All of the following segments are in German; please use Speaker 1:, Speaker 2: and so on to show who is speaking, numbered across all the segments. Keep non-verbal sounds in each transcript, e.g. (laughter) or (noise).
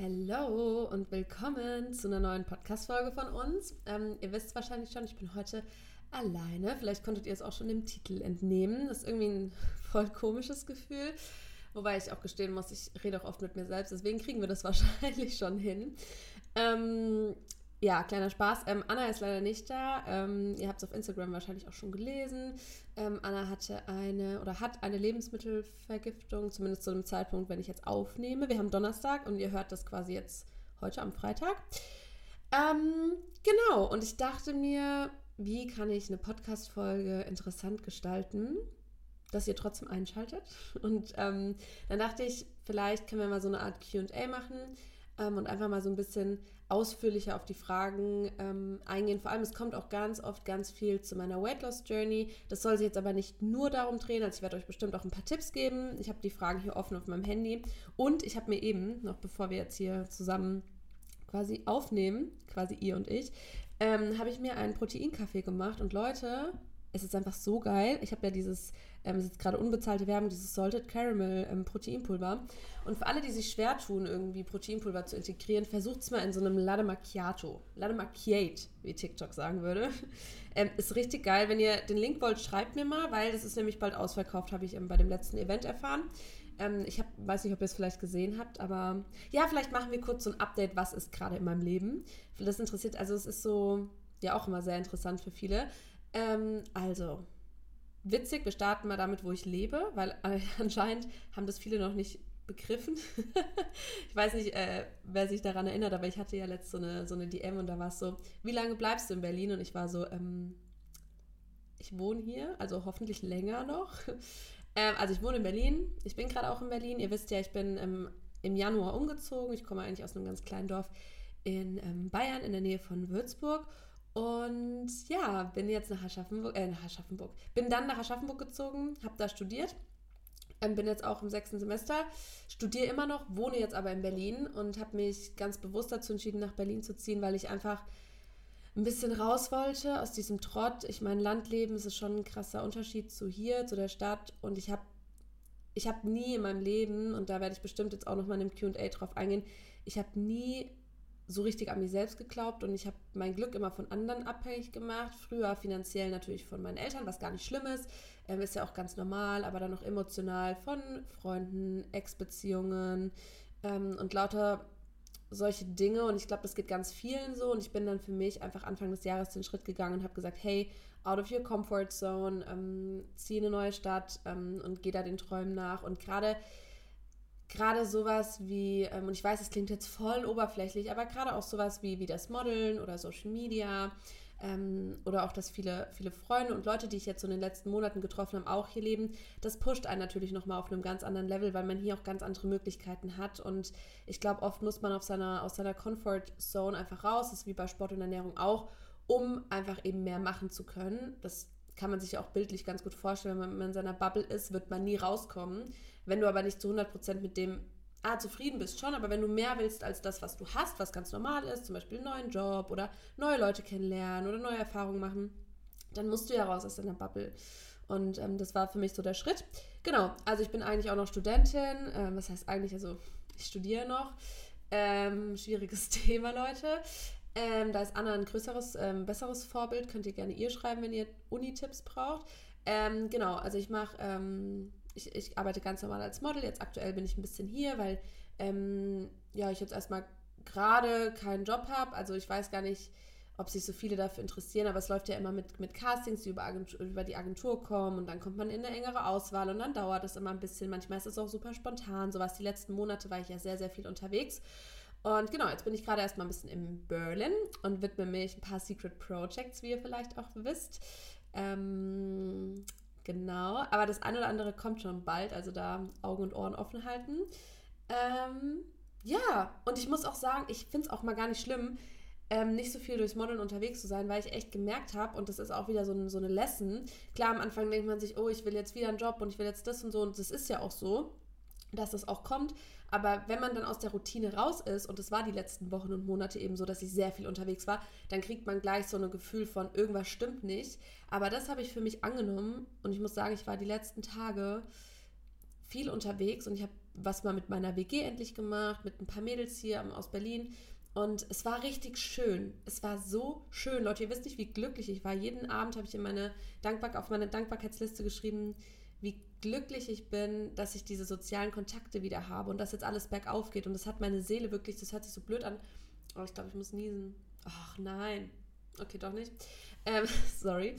Speaker 1: Hallo und willkommen zu einer neuen Podcast-Folge von uns. Ähm, ihr wisst wahrscheinlich schon, ich bin heute alleine. Vielleicht konntet ihr es auch schon dem Titel entnehmen. Das ist irgendwie ein (laughs) voll komisches Gefühl. Wobei ich auch gestehen muss, ich rede auch oft mit mir selbst. Deswegen kriegen wir das (laughs) wahrscheinlich schon hin. Ähm, ja, kleiner Spaß. Ähm, Anna ist leider nicht da. Ähm, ihr habt es auf Instagram wahrscheinlich auch schon gelesen. Ähm, Anna hatte eine oder hat eine Lebensmittelvergiftung, zumindest zu dem Zeitpunkt, wenn ich jetzt aufnehme. Wir haben Donnerstag und ihr hört das quasi jetzt heute am Freitag. Ähm, genau, und ich dachte mir, wie kann ich eine Podcast-Folge interessant gestalten, dass ihr trotzdem einschaltet? (laughs) Und ähm, dann dachte ich, vielleicht können wir mal so eine Art QA machen ähm, und einfach mal so ein bisschen ausführlicher auf die Fragen ähm, eingehen. Vor allem, es kommt auch ganz oft ganz viel zu meiner Weight Loss Journey. Das soll sich jetzt aber nicht nur darum drehen. Also ich werde euch bestimmt auch ein paar Tipps geben. Ich habe die Fragen hier offen auf meinem Handy. Und ich habe mir eben, noch bevor wir jetzt hier zusammen quasi aufnehmen, quasi ihr und ich, ähm, habe ich mir einen Proteinkaffee gemacht. Und Leute, es ist einfach so geil. Ich habe ja dieses, ähm, es ist gerade unbezahlte Werbung, dieses Salted Caramel ähm, Proteinpulver. Und für alle, die sich schwer tun, irgendwie Proteinpulver zu integrieren, versucht es mal in so einem Latte Macchiato. Latte Macchiate, wie TikTok sagen würde. (laughs) Ähm, ist richtig geil. Wenn ihr den Link wollt, schreibt mir mal, weil das ist nämlich bald ausverkauft, habe ich ähm, bei dem letzten Event erfahren. Ähm, ich hab, weiß nicht, ob ihr es vielleicht gesehen habt, aber ja, vielleicht machen wir kurz so ein Update, was ist gerade in meinem Leben. Das interessiert, also es ist so, ja auch immer sehr interessant für viele. Ähm, also, witzig, wir starten mal damit, wo ich lebe, weil äh, (laughs) anscheinend haben das viele noch nicht begriffen. (laughs) ich weiß nicht, äh, wer sich daran erinnert, aber ich hatte ja letzt so eine, so eine DM und da war es so, wie lange bleibst du in Berlin? Und ich war so, ähm, ich wohne hier, also hoffentlich länger noch. (laughs) ähm, also ich wohne in Berlin, ich bin gerade auch in Berlin. Ihr wisst ja, ich bin ähm, im Januar umgezogen. Ich komme eigentlich aus einem ganz kleinen Dorf in ähm, Bayern in der Nähe von Würzburg. Und ja, bin jetzt nach Aschaffenburg, äh, nach Aschaffenburg. Bin dann nach Aschaffenburg gezogen, habe da studiert. Ähm, bin jetzt auch im sechsten Semester, studiere immer noch, wohne jetzt aber in Berlin und habe mich ganz bewusst dazu entschieden, nach Berlin zu ziehen, weil ich einfach ein bisschen raus wollte aus diesem Trott. Ich meine, Landleben ist schon ein krasser Unterschied zu hier, zu der Stadt. Und ich habe ich hab nie in meinem Leben, und da werde ich bestimmt jetzt auch nochmal in einem QA drauf eingehen, ich habe nie so richtig an mich selbst geglaubt und ich habe mein Glück immer von anderen abhängig gemacht. Früher finanziell natürlich von meinen Eltern, was gar nicht schlimm ist, ähm, ist ja auch ganz normal, aber dann noch emotional von Freunden, Ex-Beziehungen ähm, und lauter solche Dinge. Und ich glaube, das geht ganz vielen so. Und ich bin dann für mich einfach Anfang des Jahres den Schritt gegangen und habe gesagt, hey, out of your comfort zone, ähm, zieh in eine neue Stadt ähm, und geh da den Träumen nach. Und gerade gerade sowas wie, ähm, und ich weiß, es klingt jetzt voll oberflächlich, aber gerade auch sowas wie, wie das Modeln oder Social Media ähm, oder auch, dass viele, viele Freunde und Leute, die ich jetzt so in den letzten Monaten getroffen habe, auch hier leben, das pusht einen natürlich nochmal auf einem ganz anderen Level, weil man hier auch ganz andere Möglichkeiten hat. Und ich glaube, oft muss man auf seiner, aus seiner Comfort Zone einfach raus, das ist wie bei Sport und Ernährung auch, um einfach eben mehr machen zu können. Das kann man sich auch bildlich ganz gut vorstellen. Wenn man in seiner Bubble ist, wird man nie rauskommen. Wenn du aber nicht zu 100% mit dem ah, zufrieden bist schon, aber wenn du mehr willst als das, was du hast, was ganz normal ist, zum Beispiel einen neuen Job oder neue Leute kennenlernen oder neue Erfahrungen machen, dann musst du ja raus aus deiner Bubble. Und ähm, das war für mich so der Schritt. Genau, also ich bin eigentlich auch noch Studentin. Ähm, was heißt eigentlich, also ich studiere noch. Ähm, schwieriges (laughs) Thema, Leute. Ähm, da ist Anna ein größeres, ähm, besseres Vorbild. Könnt ihr gerne ihr schreiben, wenn ihr Uni-Tipps braucht. Ähm, genau, also ich mache, ähm, ich, ich arbeite ganz normal als Model. Jetzt aktuell bin ich ein bisschen hier, weil ähm, ja, ich jetzt erstmal gerade keinen Job habe. Also ich weiß gar nicht, ob sich so viele dafür interessieren, aber es läuft ja immer mit, mit Castings, die über, Agentur, über die Agentur kommen und dann kommt man in eine engere Auswahl und dann dauert es immer ein bisschen. Manchmal ist es auch super spontan. Sowas die letzten Monate war ich ja sehr, sehr viel unterwegs. Und genau, jetzt bin ich gerade erstmal ein bisschen in Berlin und widme mich ein paar Secret Projects, wie ihr vielleicht auch wisst. Ähm, genau, aber das eine oder andere kommt schon bald, also da Augen und Ohren offen halten. Ähm, ja, und ich muss auch sagen, ich finde es auch mal gar nicht schlimm, ähm, nicht so viel durchs Modeln unterwegs zu sein, weil ich echt gemerkt habe, und das ist auch wieder so, ein, so eine Lesson. Klar, am Anfang denkt man sich, oh, ich will jetzt wieder einen Job und ich will jetzt das und so, und das ist ja auch so dass das auch kommt. Aber wenn man dann aus der Routine raus ist, und es war die letzten Wochen und Monate eben so, dass ich sehr viel unterwegs war, dann kriegt man gleich so ein Gefühl von, irgendwas stimmt nicht. Aber das habe ich für mich angenommen und ich muss sagen, ich war die letzten Tage viel unterwegs und ich habe was mal mit meiner WG endlich gemacht, mit ein paar Mädels hier aus Berlin. Und es war richtig schön. Es war so schön. Leute, ihr wisst nicht, wie glücklich ich war. Jeden Abend habe ich in meine Dankbar auf meine Dankbarkeitsliste geschrieben, glücklich ich bin, dass ich diese sozialen Kontakte wieder habe und dass jetzt alles bergauf geht. Und das hat meine Seele wirklich, das hört sich so blöd an. Oh, ich glaube, ich muss niesen. Ach nein. Okay, doch nicht. Ähm, (laughs) sorry.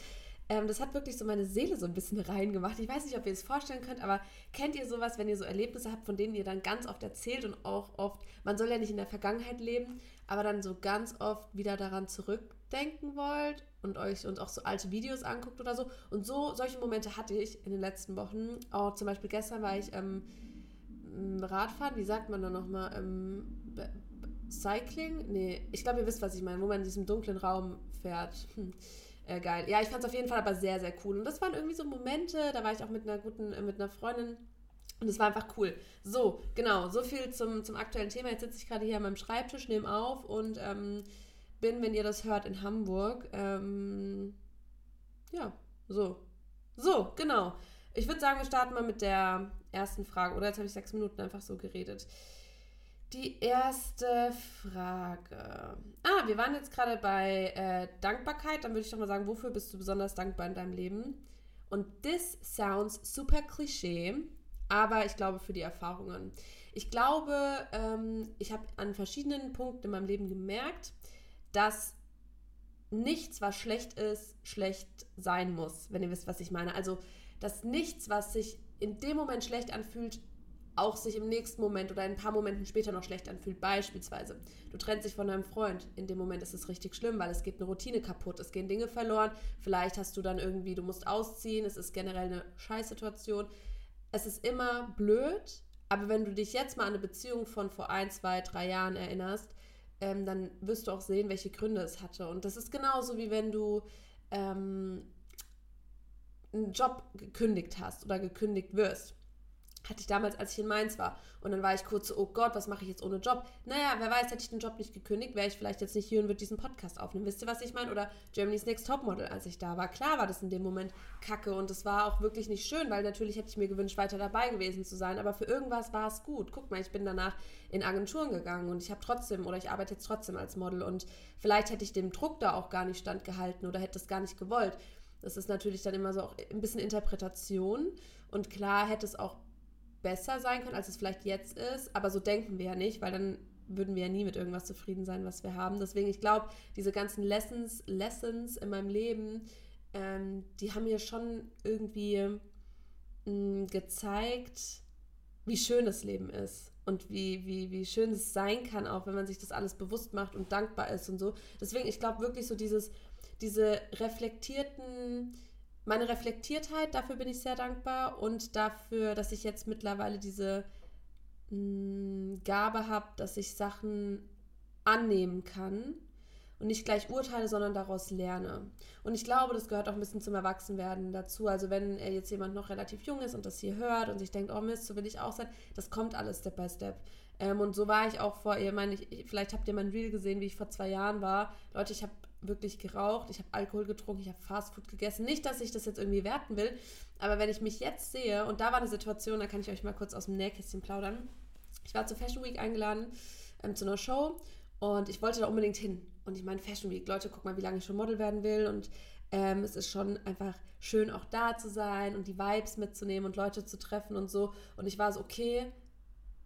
Speaker 1: Ähm, das hat wirklich so meine Seele so ein bisschen reingemacht. Ich weiß nicht, ob ihr es vorstellen könnt, aber kennt ihr sowas, wenn ihr so Erlebnisse habt, von denen ihr dann ganz oft erzählt und auch oft, man soll ja nicht in der Vergangenheit leben, aber dann so ganz oft wieder daran zurückdenken wollt und euch und auch so alte Videos anguckt oder so. Und so, solche Momente hatte ich in den letzten Wochen. Auch zum Beispiel gestern war ich ähm, Radfahren, wie sagt man da nochmal? Ähm, Cycling? Nee, ich glaube, ihr wisst, was ich meine, wo man in diesem dunklen Raum fährt. Hm. Äh, geil. Ja, ich fand es auf jeden Fall aber sehr, sehr cool. Und das waren irgendwie so Momente, da war ich auch mit einer guten, äh, mit einer Freundin. Und es war einfach cool. So, genau, so viel zum, zum aktuellen Thema. Jetzt sitze ich gerade hier an meinem Schreibtisch, nehme auf und ähm, bin, wenn ihr das hört, in Hamburg. Ähm, ja, so. So, genau. Ich würde sagen, wir starten mal mit der ersten Frage. Oder jetzt habe ich sechs Minuten einfach so geredet. Die erste Frage. Ah, wir waren jetzt gerade bei äh, Dankbarkeit. Dann würde ich doch mal sagen, wofür bist du besonders dankbar in deinem Leben? Und this sounds super klischee, aber ich glaube für die Erfahrungen. Ich glaube, ähm, ich habe an verschiedenen Punkten in meinem Leben gemerkt, dass nichts, was schlecht ist, schlecht sein muss, wenn ihr wisst, was ich meine. Also, dass nichts, was sich in dem Moment schlecht anfühlt, auch sich im nächsten Moment oder ein paar Momenten später noch schlecht anfühlt. Beispielsweise, du trennst dich von deinem Freund. In dem Moment ist es richtig schlimm, weil es geht eine Routine kaputt, es gehen Dinge verloren. Vielleicht hast du dann irgendwie, du musst ausziehen, es ist generell eine Scheißsituation. Es ist immer blöd, aber wenn du dich jetzt mal an eine Beziehung von vor ein, zwei, drei Jahren erinnerst, ähm, dann wirst du auch sehen, welche Gründe es hatte. Und das ist genauso wie wenn du ähm, einen Job gekündigt hast oder gekündigt wirst hatte ich damals, als ich in Mainz war. Und dann war ich kurz so, oh Gott, was mache ich jetzt ohne Job? Naja, wer weiß, hätte ich den Job nicht gekündigt, wäre ich vielleicht jetzt nicht hier und würde diesen Podcast aufnehmen. Wisst ihr, was ich meine? Oder Germany's Next Topmodel, als ich da war. Klar war das in dem Moment kacke und es war auch wirklich nicht schön, weil natürlich hätte ich mir gewünscht, weiter dabei gewesen zu sein. Aber für irgendwas war es gut. Guck mal, ich bin danach in Agenturen gegangen und ich habe trotzdem, oder ich arbeite jetzt trotzdem als Model und vielleicht hätte ich dem Druck da auch gar nicht standgehalten oder hätte es gar nicht gewollt. Das ist natürlich dann immer so auch ein bisschen Interpretation. Und klar hätte es auch besser sein können, als es vielleicht jetzt ist. Aber so denken wir ja nicht, weil dann würden wir ja nie mit irgendwas zufrieden sein, was wir haben. Deswegen, ich glaube, diese ganzen Lessons, Lessons in meinem Leben, ähm, die haben mir schon irgendwie mh, mm, gezeigt, wie schön das Leben ist und wie, wie, wie schön es sein kann, auch wenn man sich das alles bewusst macht und dankbar ist und so. Deswegen, ich glaube wirklich so dieses, diese reflektierten meine Reflektiertheit, dafür bin ich sehr dankbar und dafür, dass ich jetzt mittlerweile diese mh, mm, Gabe habe, dass ich Sachen annehmen kann und nicht gleich urteile, sondern daraus lerne. Und ich glaube, das gehört auch ein bisschen zum Erwachsenwerden dazu. Also wenn jetzt jemand noch relativ jung ist und das hier hört und sich denkt, oh Mist, so will ich auch sein, das kommt alles Step by Step. Ähm, und so war ich auch vor, ihr meine, ich, vielleicht habt ihr mein Reel gesehen, wie ich vor zwei Jahren war. Leute, ich habe wirklich geraucht, ich habe Alkohol getrunken, ich habe Fastfood gegessen. Nicht, dass ich das jetzt irgendwie werten will, aber wenn ich mich jetzt sehe, und da war eine Situation, da kann ich euch mal kurz aus dem Nähkästchen plaudern. Ich war zur Fashion Week eingeladen, ähm, zu einer Show und ich wollte da unbedingt hin. Und ich meine, Fashion Week, Leute, guck mal, wie lange ich schon Model werden will und ähm, es ist schon einfach schön, auch da zu sein und die Vibes mitzunehmen und Leute zu treffen und so. Und ich war so, okay,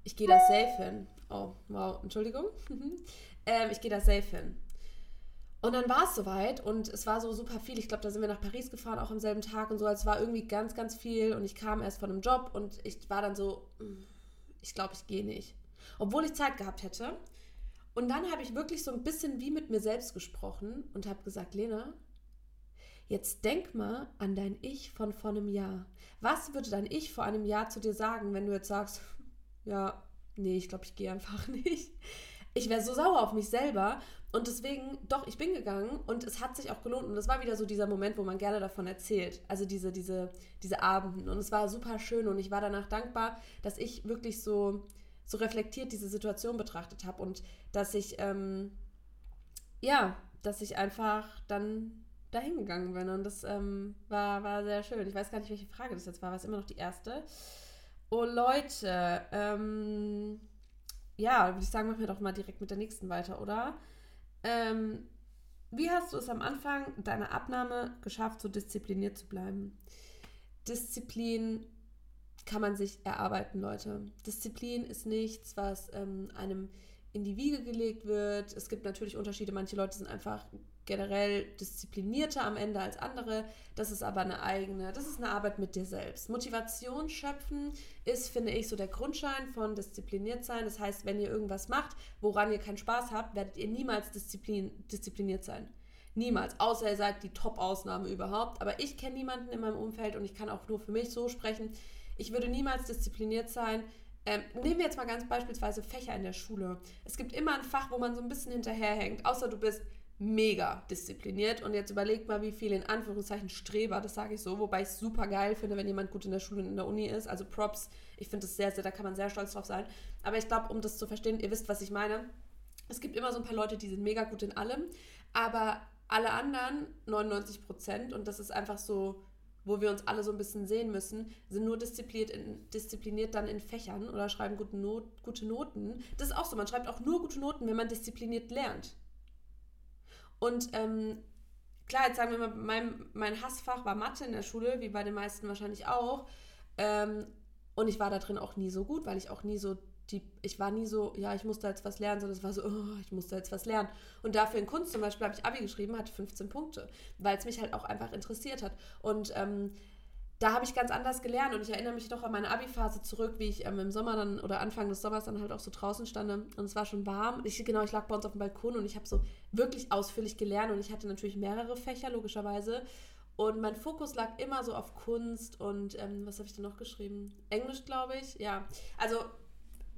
Speaker 1: ich gehe da safe hin. Oh, wow, Entschuldigung. (laughs) ähm, ich gehe da safe hin. Und dann war es soweit und es war so super viel. Ich glaube, da sind wir nach Paris gefahren, auch am selben Tag und so. Es war irgendwie ganz, ganz viel und ich kam erst von einem Job und ich war dann so, mm, ich glaube, ich gehe nicht. Obwohl ich Zeit gehabt hätte. Und dann habe ich wirklich so ein bisschen wie mit mir selbst gesprochen und habe gesagt, Lena, jetzt denk mal an dein Ich von vor einem Jahr. Was würde dein Ich vor einem Jahr zu dir sagen, wenn du jetzt sagst, (laughs) ja, nee, ich glaube, ich gehe einfach (laughs) nicht. Ich wäre so sauer auf mich selber und deswegen, doch, ich bin gegangen und es hat sich auch gelohnt. Und es war wieder so dieser Moment, wo man gerne davon erzählt. Also diese, diese, diese Abenden. Und es war super schön und ich war danach dankbar, dass ich wirklich so, so reflektiert diese Situation betrachtet habe und dass ich, ähm, ja, dass ich einfach dann dahin gegangen bin. Und das ähm, war, war sehr schön. Ich weiß gar nicht, welche Frage das jetzt war, war es immer noch die erste. Oh Leute, ähm, ja, würde ich sagen, machen wir doch mal direkt mit der nächsten weiter, oder? Ähm, wie hast du es am Anfang deiner Abnahme geschafft, so diszipliniert zu bleiben? Disziplin kann man sich erarbeiten, Leute. Disziplin ist nichts, was ähm, einem in die Wiege gelegt wird. Es gibt natürlich Unterschiede. Manche Leute sind einfach generell disziplinierter am Ende als andere. Das ist aber eine eigene, das ist eine Arbeit mit dir selbst. Motivation schöpfen ist, finde ich, so der Grundschein von diszipliniert sein. Das heißt, wenn ihr irgendwas macht, woran ihr keinen Spaß habt, werdet ihr niemals disziplin, diszipliniert sein. Niemals. Außer ihr seid die Top-Ausnahme überhaupt. Aber ich kenne niemanden in meinem Umfeld und ich kann auch nur für mich so sprechen. Ich würde niemals diszipliniert sein. Ähm, nehmen wir jetzt mal ganz beispielsweise Fächer in der Schule. Es gibt immer ein Fach, wo man so ein bisschen hinterherhängt, außer du bist mega diszipliniert. Und jetzt überlegt mal, wie viele in Anführungszeichen Streber, das sage ich so, wobei ich es super geil finde, wenn jemand gut in der Schule und in der Uni ist. Also Props, ich finde das sehr, sehr, da kann man sehr stolz drauf sein. Aber ich glaube, um das zu verstehen, ihr wisst, was ich meine. Es gibt immer so ein paar Leute, die sind mega gut in allem, aber alle anderen, 99 Prozent, und das ist einfach so, wo wir uns alle so ein bisschen sehen müssen, sind nur diszipliniert, in, diszipliniert dann in Fächern oder schreiben gute, Not, gute Noten. Das ist auch so, man schreibt auch nur gute Noten, wenn man diszipliniert lernt. Und ähm, klar, jetzt sagen wir mal, mein, mein Hassfach war Mathe in der Schule, wie bei den meisten wahrscheinlich auch. Ähm, und ich war da drin auch nie so gut, weil ich auch nie so die, ich war nie so, ja, ich musste jetzt was lernen, sondern es war so, oh, ich musste jetzt was lernen. Und dafür in Kunst zum Beispiel habe ich Abi geschrieben, hatte 15 Punkte, weil es mich halt auch einfach interessiert hat. Und ähm, da habe ich ganz anders gelernt und ich erinnere mich noch an meine Abi-Phase zurück, wie ich ähm, im Sommer dann oder Anfang des Sommers dann halt auch so draußen stand und es war schon warm. Ich, genau, ich lag bei uns auf dem Balkon und ich habe so wirklich ausführlich gelernt und ich hatte natürlich mehrere Fächer, logischerweise. Und mein Fokus lag immer so auf Kunst und ähm, was habe ich denn noch geschrieben? Englisch, glaube ich. Ja, also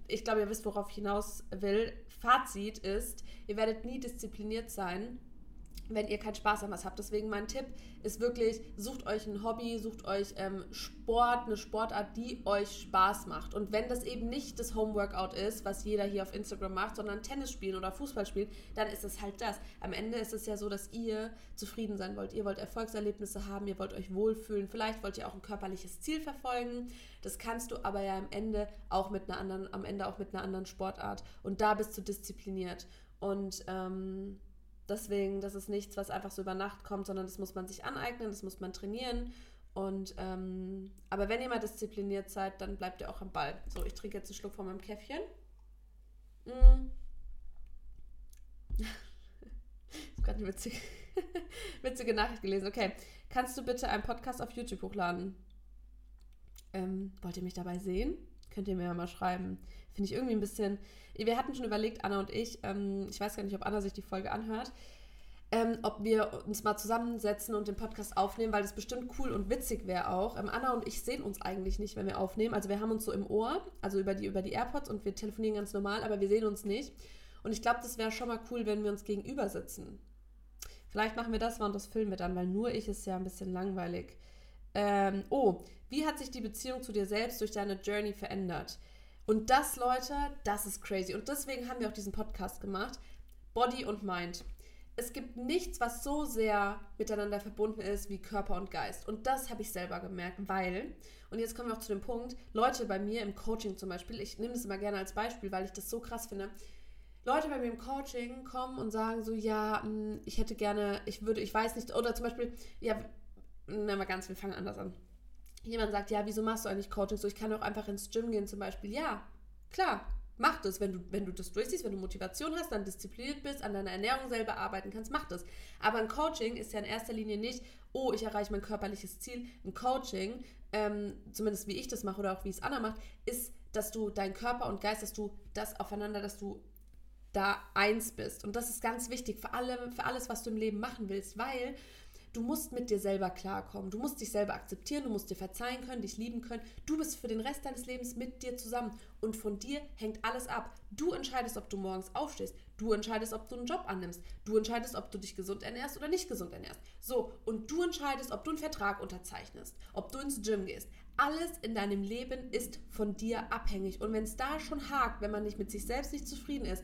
Speaker 1: ich glaube, ihr wisst, worauf ich hinaus will. Fazit ist, ihr werdet nie diszipliniert sein wenn ihr keinen Spaß an was habt. Deswegen mein Tipp ist wirklich, sucht euch ein Hobby, sucht euch ähm, Sport, eine Sportart, die euch Spaß macht. Und wenn das eben nicht das Homeworkout ist, was jeder hier auf Instagram macht, sondern Tennis spielen oder Fußball spielen, dann ist es halt das. Am Ende ist es ja so, dass ihr zufrieden sein wollt. Ihr wollt Erfolgserlebnisse haben, ihr wollt euch wohlfühlen. Vielleicht wollt ihr auch ein körperliches Ziel verfolgen. Das kannst du aber ja am Ende auch mit einer anderen, am Ende auch mit einer anderen Sportart. Und da bist du diszipliniert. Und ähm, Deswegen, das ist nichts, was einfach so über Nacht kommt, sondern das muss man sich aneignen, das muss man trainieren. Und ähm, aber wenn ihr mal diszipliniert seid, dann bleibt ihr auch am Ball. So, ich trinke jetzt einen Schluck von meinem Käffchen. Mm. (laughs) ich habe gerade eine witzige, (laughs) witzige Nachricht gelesen. Okay, kannst du bitte einen Podcast auf YouTube hochladen? Ähm, wollt ihr mich dabei sehen? Könnt ihr mir ja mal schreiben. Finde ich irgendwie ein bisschen. Wir hatten schon überlegt, Anna und ich, ähm, ich weiß gar nicht, ob Anna sich die Folge anhört, ähm, ob wir uns mal zusammensetzen und den Podcast aufnehmen, weil das bestimmt cool und witzig wäre auch. Ähm, Anna und ich sehen uns eigentlich nicht, wenn wir aufnehmen. Also wir haben uns so im Ohr, also über die, über die AirPods und wir telefonieren ganz normal, aber wir sehen uns nicht. Und ich glaube, das wäre schon mal cool, wenn wir uns gegenüber sitzen. Vielleicht machen wir das mal und das filmen wir dann, weil nur ich ist ja ein bisschen langweilig. Ähm, oh, wie hat sich die Beziehung zu dir selbst durch deine Journey verändert? Und das, Leute, das ist crazy. Und deswegen haben wir auch diesen Podcast gemacht. Body und Mind. Es gibt nichts, was so sehr miteinander verbunden ist wie Körper und Geist. Und das habe ich selber gemerkt, weil, und jetzt kommen wir auch zu dem Punkt, Leute bei mir im Coaching zum Beispiel, ich nehme das immer gerne als Beispiel, weil ich das so krass finde. Leute bei mir im Coaching kommen und sagen so, ja, hm, ich hätte gerne, ich würde, ich weiß nicht, oder zum Beispiel, ja, nehmen wir ganz, wir fangen anders an jemand sagt, ja, wieso machst du eigentlich Coaching so? Ich kann doch einfach ins Gym gehen zum Beispiel. Ja, klar, mach das. Wenn du, wenn du das durchziehst, wenn du Motivation hast, dann diszipliniert bist, an deiner Ernährung selber arbeiten kannst, mach das. Aber ein Coaching ist ja in erster Linie nicht, oh, ich erreiche mein körperliches Ziel. Ein Coaching, ähm, zumindest wie ich das mache oder auch wie es Anna macht, ist, dass du dein Körper und Geist, dass du das aufeinander, dass du da eins bist. Und das ist ganz wichtig für, alle, für alles, was du im Leben machen willst, weil Du musst mit dir selber klarkommen. Du musst dich selber akzeptieren, du musst dir verzeihen können, dich lieben können. Du bist für den Rest deines Lebens mit dir zusammen und von dir hängt alles ab. Du entscheidest, ob du morgens aufstehst. Du entscheidest, ob du einen Job annimmst. Du entscheidest, ob du dich gesund ernährst oder nicht gesund ernährst. So, und du entscheidest, ob du einen Vertrag unterzeichnest, ob du ins Gym gehst. Alles in deinem Leben ist von dir abhängig. Und wenn es da schon hakt, wenn man nicht mit sich selbst nicht zufrieden ist,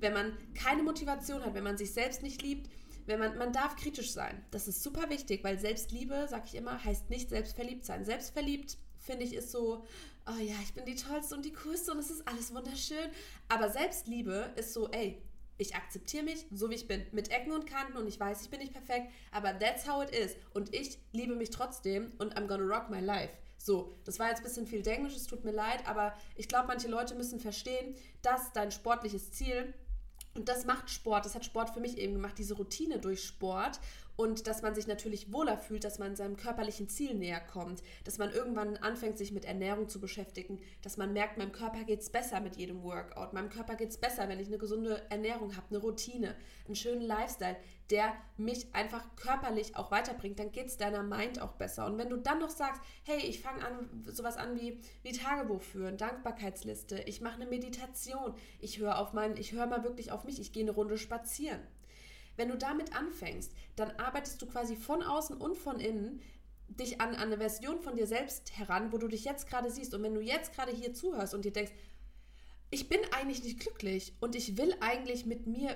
Speaker 1: wenn man keine Motivation hat, wenn man sich selbst nicht liebt, wenn man, man darf kritisch sein. Das ist super wichtig, weil Selbstliebe, sag ich immer, heißt nicht selbstverliebt sein. Selbstverliebt finde ich, ist so, oh ja, ich bin die Tollste und die Coolste und es ist alles wunderschön. Aber Selbstliebe ist so, ey, ich akzeptiere mich, so wie ich bin, mit Ecken und Kanten und ich weiß, ich bin nicht perfekt, aber that's how it is. Und ich liebe mich trotzdem und I'm gonna rock my life. So, das war jetzt ein bisschen viel Englisch, es tut mir leid, aber ich glaube, manche Leute müssen verstehen, dass dein sportliches Ziel und das macht Sport, das hat Sport für mich eben gemacht, diese Routine durch Sport und dass man sich natürlich wohler fühlt, dass man seinem körperlichen Ziel näher kommt, dass man irgendwann anfängt, sich mit Ernährung zu beschäftigen, dass man merkt, meinem Körper geht es besser mit jedem Workout, meinem Körper geht es besser, wenn ich eine gesunde Ernährung habe, eine Routine, einen schönen Lifestyle, der mich einfach körperlich auch weiterbringt, dann geht es deiner Mind auch besser. Und wenn du dann noch sagst, hey, ich fange an, sowas an wie, wie Tagebuch führen, Dankbarkeitsliste, ich mache eine Meditation, ich höre auf meinen, ich höre mal wirklich auf mich, ich gehe eine Runde spazieren wenn du damit anfängst, dann arbeitest du quasi von außen und von innen dich an, an eine Version von dir selbst heran, wo du dich jetzt gerade siehst. Und wenn du jetzt gerade hier zuhörst und dir denkst, ich bin eigentlich nicht glücklich und ich will eigentlich mit mir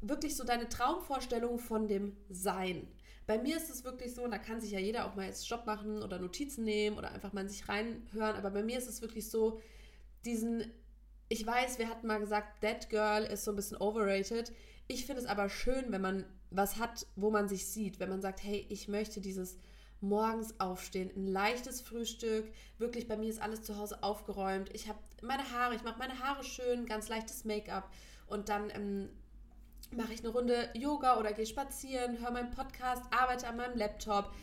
Speaker 1: wirklich so deine Traumvorstellung von dem Sein. Bei mir ist es wirklich so, und da kann sich ja jeder auch mal jetzt Job machen oder Notizen nehmen oder einfach mal in sich reinhören, aber bei mir ist es wirklich so, diesen, ich weiß, wir hatten mal gesagt, That Girl ist so ein bisschen overrated. Ich finde es aber schön, wenn man was hat, wo man sich sieht, wenn man sagt, hey, ich möchte dieses morgens aufstehen, ein leichtes Frühstück, wirklich bei mir ist alles zu Hause aufgeräumt. Ich habe meine Haare, ich mache meine Haare schön, ganz leichtes Make-up und dann ähm, mache ich eine Runde Yoga oder gehe spazieren, höre meinen Podcast, arbeite an meinem Laptop,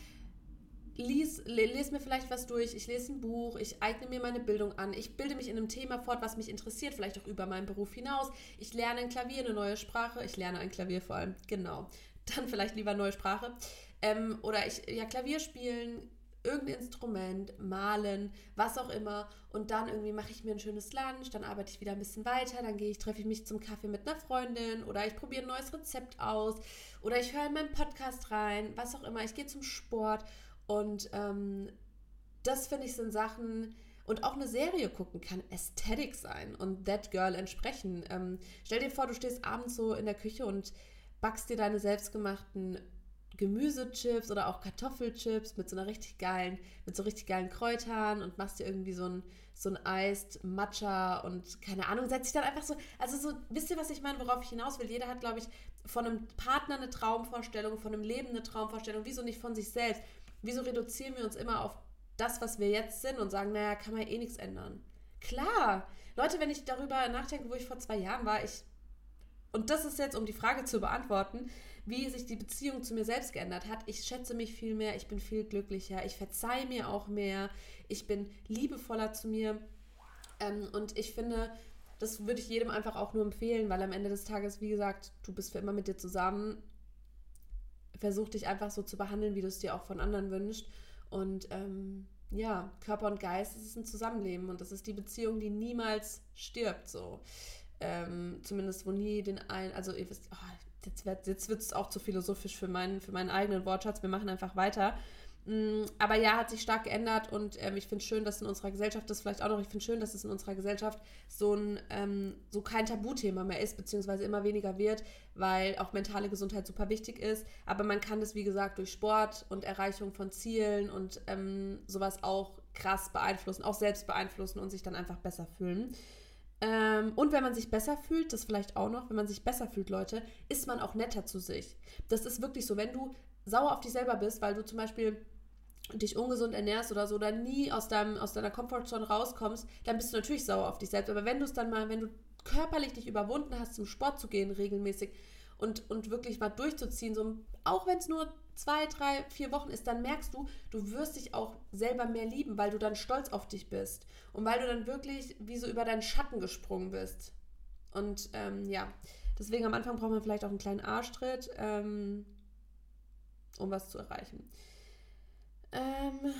Speaker 1: lies, lese mir vielleicht was durch, ich lese ein Buch, ich eigne mir meine Bildung an, ich bilde mich in einem Thema fort, was mich interessiert, vielleicht auch über meinen Beruf hinaus. Ich lerne ein Klavier, eine neue Sprache, ich lerne ein Klavier vor allem, genau. (laughs) Dann vielleicht lieber neue Sprache. Ähm, oder ich, ja, Klavier spielen, irgendein Instrument, malen, was auch immer. Und dann irgendwie mache ich mir ein schönes Lunch, dann arbeite ich wieder ein bisschen weiter, dann gehe ich, treffe ich mich zum Kaffee mit einer Freundin oder ich probiere ein neues Rezept aus oder ich höre in meinen Podcast rein, was auch immer. Ich gehe zum Sport und ähm, das finde ich sind Sachen, und auch eine Serie gucken kann Ästhetik sein und That Girl entsprechen. Ähm, stell dir vor, du stehst abends so in der Küche und backst dir deine selbstgemachten Gemüsechips oder auch Kartoffelchips mit so einer richtig geilen, mit so richtig geilen Kräutern und machst dir irgendwie so ein, so ein Eis, Matcha und keine Ahnung, setzt dich dann einfach so, also so, wisst ihr, was ich meine, worauf ich hinaus will? Jeder hat, glaube ich, von einem Partner eine Traumvorstellung, von einem Leben eine Traumvorstellung, wieso nicht von sich selbst? Wieso reduzieren wir uns immer auf das, was wir jetzt sind und sagen, naja, kann man eh nichts ändern? Klar, Leute, wenn ich darüber nachdenke, wo ich vor zwei Jahren war, ich. Und das ist jetzt, um die Frage zu beantworten, wie sich die Beziehung zu mir selbst geändert hat. Ich schätze mich viel mehr, ich bin viel glücklicher, ich verzeihe mir auch mehr, ich bin liebevoller zu mir. Ähm, und ich finde, das würde ich jedem einfach auch nur empfehlen, weil am Ende des Tages, wie gesagt, du bist für immer mit dir zusammen versuch dich einfach so zu behandeln, wie du es dir auch von anderen wünschst. Und ähm, ja, Körper und Geist, das ist ein Zusammenleben und das ist die Beziehung, die niemals stirbt, so. Ähm, zumindest wo nie den einen, also ihr wisst, oh, jetzt wird es auch zu philosophisch für meinen, für meinen eigenen Wortschatz. Wir machen einfach weiter. Mm, aber ja, hat sich stark geändert und ähm, ich finde schön, dass in unserer Gesellschaft das vielleicht auch noch, ich finde schön, dass es in unserer Gesellschaft so ein ähm, so kein Tabuthema mehr ist, beziehungsweise immer weniger wird, weil auch mentale Gesundheit super wichtig ist. Aber man kann das, wie gesagt, durch Sport und Erreichung von Zielen und ähm, sowas auch krass beeinflussen, auch selbst beeinflussen und sich dann einfach besser fühlen. Ähm, und wenn man sich besser fühlt, das vielleicht auch noch, wenn man sich besser fühlt, Leute, ist man auch netter zu sich. Das ist wirklich so, wenn du sauer auf dich selber bist, weil du zum Beispiel dich ungesund ernährst oder so, oder nie aus, deinem, aus deiner Comfortzone rauskommst, dann bist du natürlich sauer auf dich selbst. Aber wenn du es dann mal, wenn du körperlich dich überwunden hast, zum Sport zu gehen regelmäßig und, und wirklich mal durchzuziehen, so, auch wenn es nur zwei, drei, vier Wochen ist, dann merkst du, du wirst dich auch selber mehr lieben, weil du dann stolz auf dich bist und weil du dann wirklich wie so über deinen Schatten gesprungen bist. Und ähm, ja, deswegen am Anfang braucht man vielleicht auch einen kleinen Arschtritt, ähm, um was zu erreichen. Ähm,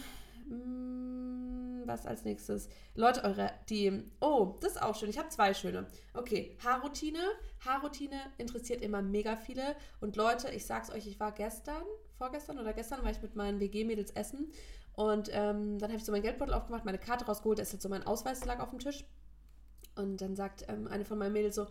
Speaker 1: mm, was als nächstes? Leute, eure, die. Oh, das ist auch schön. Ich habe zwei schöne. Okay, Haarroutine. Haarroutine interessiert immer mega viele. Und Leute, ich sag's euch, ich war gestern, vorgestern oder gestern, war ich mit meinen WG-Mädels essen. Und ähm, dann habe ich so meinen Geldbeutel aufgemacht, meine Karte rausgeholt, da ist jetzt so mein Ausweis lag auf dem Tisch. Und dann sagt ähm, eine von meinen Mädels so: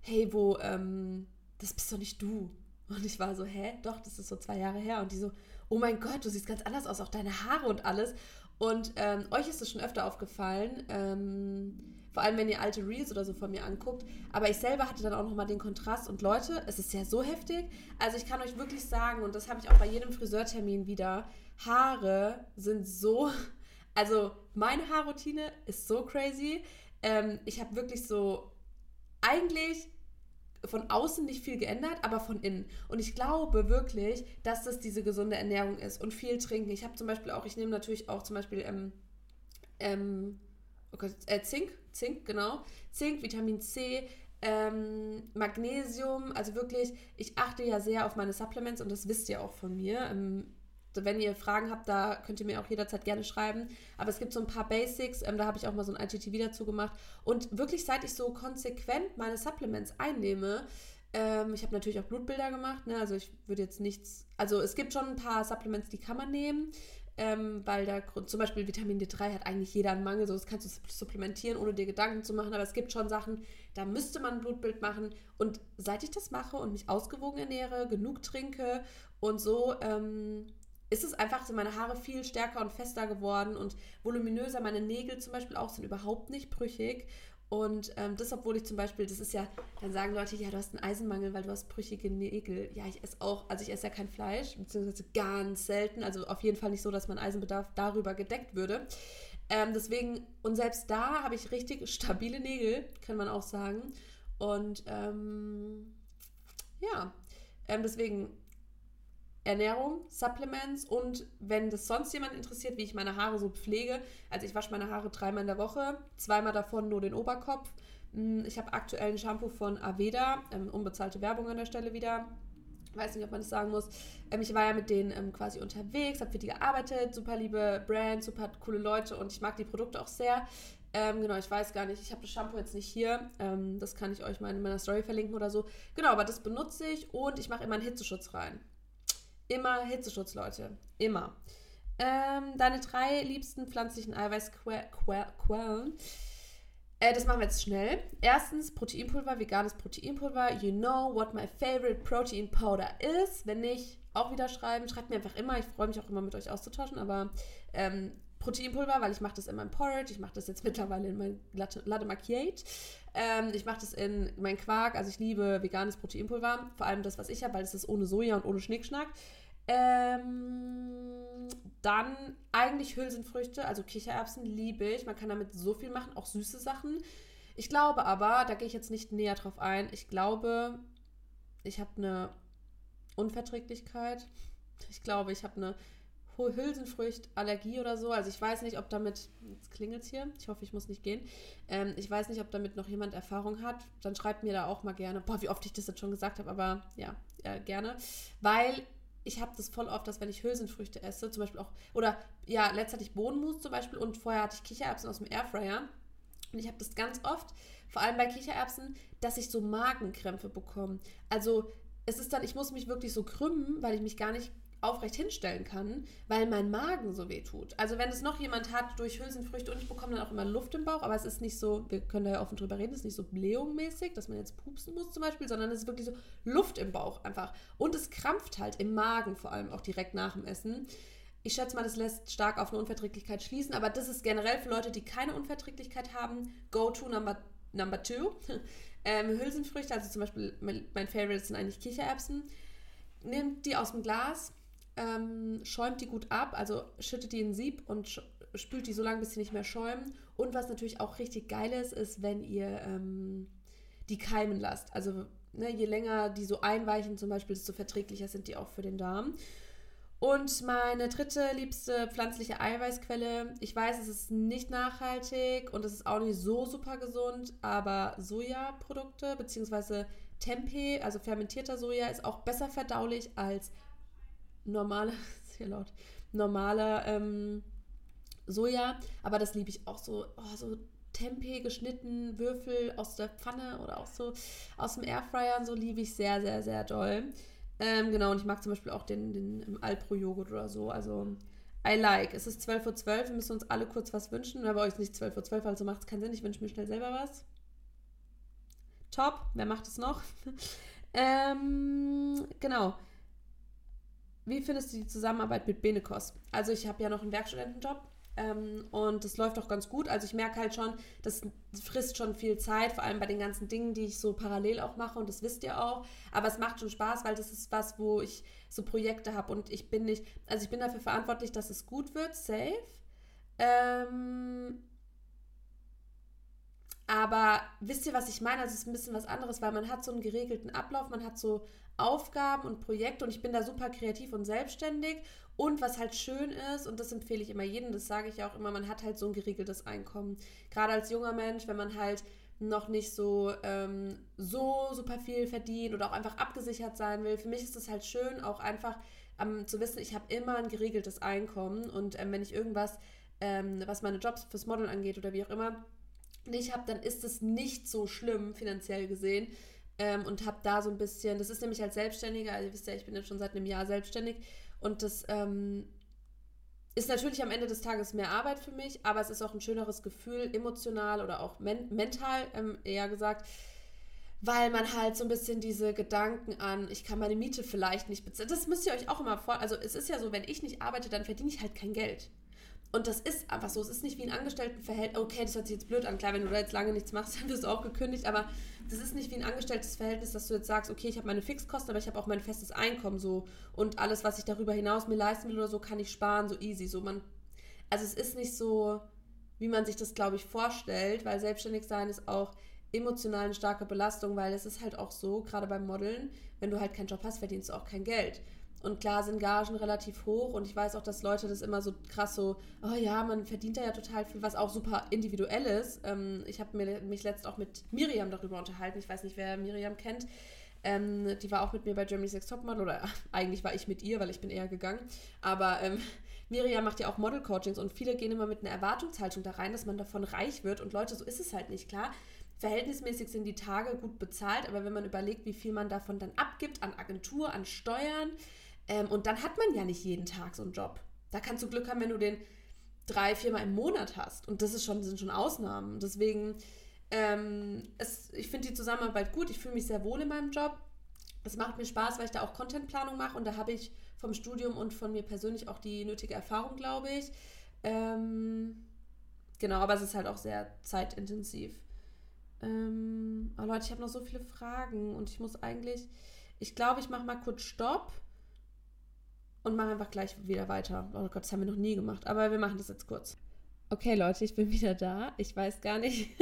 Speaker 1: Hey, wo, ähm, das bist doch nicht du. Und ich war so, hä? Doch, das ist so zwei Jahre her. Und die so, oh mein Gott, du siehst ganz anders aus, auch deine Haare und alles. Und ähm, euch ist es schon öfter aufgefallen, ähm, vor allem wenn ihr alte Reels oder so von mir anguckt. Aber ich selber hatte dann auch nochmal den Kontrast. Und Leute, es ist ja so heftig. Also ich kann euch wirklich sagen, und das habe ich auch bei jedem Friseurtermin wieder, Haare sind so, (laughs) also meine Haarroutine ist so crazy. Ähm, ich habe wirklich so eigentlich von außen nicht viel geändert, aber von innen. Und ich glaube wirklich, dass das diese gesunde Ernährung ist und viel trinken. Ich habe zum Beispiel auch, ich nehme natürlich auch zum Beispiel ähm, ähm, oh Gott, äh, Zink, Zink, genau. Zink, Vitamin C, ähm, Magnesium, also wirklich, ich achte ja sehr auf meine Supplements und das wisst ihr auch von mir. Ähm, wenn ihr Fragen habt, da könnt ihr mir auch jederzeit gerne schreiben. Aber es gibt so ein paar Basics, ähm, da habe ich auch mal so ein IGTV dazu gemacht. Und wirklich, seit ich so konsequent meine Supplements einnehme, ähm, ich habe natürlich auch Blutbilder gemacht, ne? also ich würde jetzt nichts, also es gibt schon ein paar Supplements, die kann man nehmen. Ähm, weil da zum Beispiel Vitamin D3 hat eigentlich jeder einen Mangel, so das kannst du supplementieren, ohne dir Gedanken zu machen. Aber es gibt schon Sachen, da müsste man ein Blutbild machen. Und seit ich das mache und mich ausgewogen ernähre, genug trinke und so, ähm, ist es einfach, sind meine Haare viel stärker und fester geworden und voluminöser. Meine Nägel zum Beispiel auch sind überhaupt nicht brüchig. Und ähm, das, obwohl ich zum Beispiel, das ist ja, dann sagen Leute, ja, du hast einen Eisenmangel, weil du hast brüchige Nägel. Ja, ich esse auch, also ich esse ja kein Fleisch, beziehungsweise ganz selten. Also auf jeden Fall nicht so, dass mein Eisenbedarf darüber gedeckt würde. Ähm, deswegen, und selbst da habe ich richtig stabile Nägel, kann man auch sagen. Und ähm, ja, ähm, deswegen Ernährung, Supplements und wenn das sonst jemand interessiert, wie ich meine Haare so pflege, also ich wasche meine Haare dreimal in der Woche, zweimal davon nur den Oberkopf. Hm, ich habe aktuell ein Shampoo von Aveda, ähm, unbezahlte Werbung an der Stelle wieder. Weiß nicht, ob man das sagen muss. Ähm, ich war ja mit denen ähm, quasi unterwegs, habe für die gearbeitet, super liebe Brand, super coole Leute und ich mag die Produkte auch sehr. Ähm, genau, ich weiß gar nicht. Ich habe das Shampoo jetzt nicht hier. Ähm, das kann ich euch mal in meiner Story verlinken oder so. Genau, aber das benutze ich und ich mache immer einen Hitzeschutz rein. Immer Hitzeschutz, Leute. Immer. Ähm, deine drei liebsten pflanzlichen Eiweißquellen. Äh, das machen wir jetzt schnell. Erstens Proteinpulver, veganes Proteinpulver. You know what my favorite protein powder is. Wenn nicht, auch wieder schreiben. Schreibt mir einfach immer. Ich freue mich auch immer mit euch auszutauschen. Aber ähm, Proteinpulver, weil ich mache das in meinem Porridge. Ich mache das jetzt (laughs) mittlerweile in mein Latte, Latte Macchiate. Ähm, ich mache das in mein Quark. Also ich liebe veganes Proteinpulver. Vor allem das, was ich habe, weil es ist ohne Soja und ohne Schnickschnack. Ähm, dann eigentlich Hülsenfrüchte, also Kichererbsen liebe ich. Man kann damit so viel machen, auch süße Sachen. Ich glaube aber, da gehe ich jetzt nicht näher drauf ein, ich glaube, ich habe eine Unverträglichkeit. Ich glaube, ich habe eine Hülsenfrüchtallergie oder so. Also ich weiß nicht, ob damit, jetzt klingelt hier, ich hoffe, ich muss nicht gehen. Ähm, ich weiß nicht, ob damit noch jemand Erfahrung hat. Dann schreibt mir da auch mal gerne, boah, wie oft ich das jetzt schon gesagt habe, aber ja, ja gerne. Weil ich habe das voll oft, dass wenn ich Hülsenfrüchte esse, zum Beispiel auch, oder ja, letztes hatte ich Bohnenmus zum Beispiel und vorher hatte ich Kichererbsen aus dem Airfryer. Und ich habe das ganz oft, vor allem bei Kichererbsen, dass ich so Magenkrämpfe bekomme. Also es ist dann, ich muss mich wirklich so krümmen, weil ich mich gar nicht aufrecht hinstellen kann, weil mein Magen so weh tut. Also wenn es noch jemand hat durch Hülsenfrüchte und ich bekomme dann auch immer Luft im Bauch, aber es ist nicht so, wir können da ja offen drüber reden, es ist nicht so blähungmäßig, dass man jetzt pupsen muss zum Beispiel, sondern es ist wirklich so Luft im Bauch einfach. Und es krampft halt im Magen vor allem auch direkt nach dem Essen. Ich schätze mal, das lässt stark auf eine Unverträglichkeit schließen, aber das ist generell für Leute, die keine Unverträglichkeit haben, go to number, number two. (laughs) ähm, Hülsenfrüchte, also zum Beispiel mein, mein Favorite sind eigentlich Kichererbsen. Nehmt die aus dem Glas, ähm, schäumt die gut ab, also schüttet die in Sieb und spült die so lange, bis sie nicht mehr schäumen. Und was natürlich auch richtig geil ist, ist, wenn ihr ähm, die keimen lasst. Also ne, je länger die so einweichen zum Beispiel, desto verträglicher sind die auch für den Darm. Und meine dritte liebste pflanzliche Eiweißquelle, ich weiß, es ist nicht nachhaltig und es ist auch nicht so super gesund, aber Sojaprodukte bzw. Tempeh, also fermentierter Soja, ist auch besser verdaulich als normale, (laughs) sehr laut, normale ähm, Soja, aber das liebe ich auch so, oh, so Tempeh geschnitten, Würfel aus der Pfanne oder auch so aus dem Airfryer so liebe ich sehr, sehr, sehr doll. Ähm, genau, und ich mag zum Beispiel auch den, den Alpro-Joghurt oder so. Also, I like. Es ist 12.12 Uhr, 12. wir müssen uns alle kurz was wünschen. Aber euch ist nicht 12.12 Uhr, 12, also macht es keinen Sinn. Ich wünsche mir schnell selber was. Top, wer macht es noch? (laughs) ähm, genau. Wie findest du die Zusammenarbeit mit Benekos? Also ich habe ja noch einen Werkstudentenjob. Ähm, und das läuft auch ganz gut. Also ich merke halt schon, das frisst schon viel Zeit, vor allem bei den ganzen Dingen, die ich so parallel auch mache und das wisst ihr auch. Aber es macht schon Spaß, weil das ist was, wo ich so Projekte habe und ich bin nicht, also ich bin dafür verantwortlich, dass es gut wird, safe. Ähm, aber wisst ihr, was ich meine? Also es ist ein bisschen was anderes, weil man hat so einen geregelten Ablauf, man hat so Aufgaben und Projekte und ich bin da super kreativ und selbstständig. Und was halt schön ist, und das empfehle ich immer jedem, das sage ich auch immer, man hat halt so ein geregeltes Einkommen. Gerade als junger Mensch, wenn man halt noch nicht so, ähm, so super viel verdient oder auch einfach abgesichert sein will. Für mich ist es halt schön, auch einfach ähm, zu wissen, ich habe immer ein geregeltes Einkommen und ähm, wenn ich irgendwas, ähm, was meine Jobs fürs Modeln angeht oder wie auch immer, nicht habe, dann ist es nicht so schlimm finanziell gesehen. Ähm, und habe da so ein bisschen, das ist nämlich als Selbstständiger, also ihr wisst ja, ich bin jetzt schon seit einem Jahr selbstständig und das ähm, ist natürlich am Ende des Tages mehr Arbeit für mich, aber es ist auch ein schöneres Gefühl, emotional oder auch men mental ähm, eher gesagt, weil man halt so ein bisschen diese Gedanken an, ich kann meine Miete vielleicht nicht bezahlen. Das müsst ihr euch auch immer vor. Also es ist ja so, wenn ich nicht arbeite, dann verdiene ich halt kein Geld. Und das ist einfach so. Es ist nicht wie ein Angestelltenverhältnis. Okay, das hört sich jetzt blöd an. Klar, wenn du da jetzt lange nichts machst, (laughs) dann wirst du auch gekündigt. Aber das ist nicht wie ein angestelltes Verhältnis, dass du jetzt sagst, okay, ich habe meine Fixkosten, aber ich habe auch mein festes Einkommen so. Und alles, was ich darüber hinaus mir leisten will oder so, kann ich sparen, so easy. So man, also es ist nicht so, wie man sich das, glaube ich, vorstellt, weil selbstständig sein ist auch emotional eine starke Belastung, weil es ist halt auch so, gerade beim Modeln, wenn du halt keinen Job hast, verdienst du auch kein Geld. Und klar sind Gagen relativ hoch und ich weiß auch, dass Leute das immer so krass so, oh ja, man verdient da ja total viel, was auch super individuell ist. Ähm, ich habe mich letzt auch mit Miriam darüber unterhalten. Ich weiß nicht, wer Miriam kennt. Ähm, die war auch mit mir bei Germany's Next Topmodel oder (laughs) eigentlich war ich mit ihr, weil ich bin eher gegangen. Aber ähm, (laughs) Miriam macht ja auch Model-Coachings und viele gehen immer mit einer Erwartungshaltung da rein, dass man davon reich wird und Leute, so ist es halt nicht klar. Verhältnismäßig sind die Tage gut bezahlt, aber wenn man überlegt, wie viel man davon dann abgibt an Agentur, an Steuern, ähm, und dann hat man ja nicht jeden Tag so einen Job. Da kannst du Glück haben, wenn du den drei, viermal im Monat hast. Und das ist schon, sind schon Ausnahmen. Deswegen, ähm, es, ich finde die Zusammenarbeit gut. Ich fühle mich sehr wohl in meinem Job. Es macht mir Spaß, weil ich da auch Contentplanung mache und da habe ich vom Studium und von mir persönlich auch die nötige Erfahrung, glaube ich. Ähm, genau, aber es ist halt auch sehr zeitintensiv. Ähm, aber Leute, ich habe noch so viele Fragen und ich muss eigentlich, ich glaube, ich mache mal kurz Stopp und mache einfach gleich wieder weiter. Oh Gott, das haben wir noch nie gemacht, aber wir machen das jetzt kurz. Okay, Leute, ich bin wieder da. Ich weiß gar nicht. (laughs)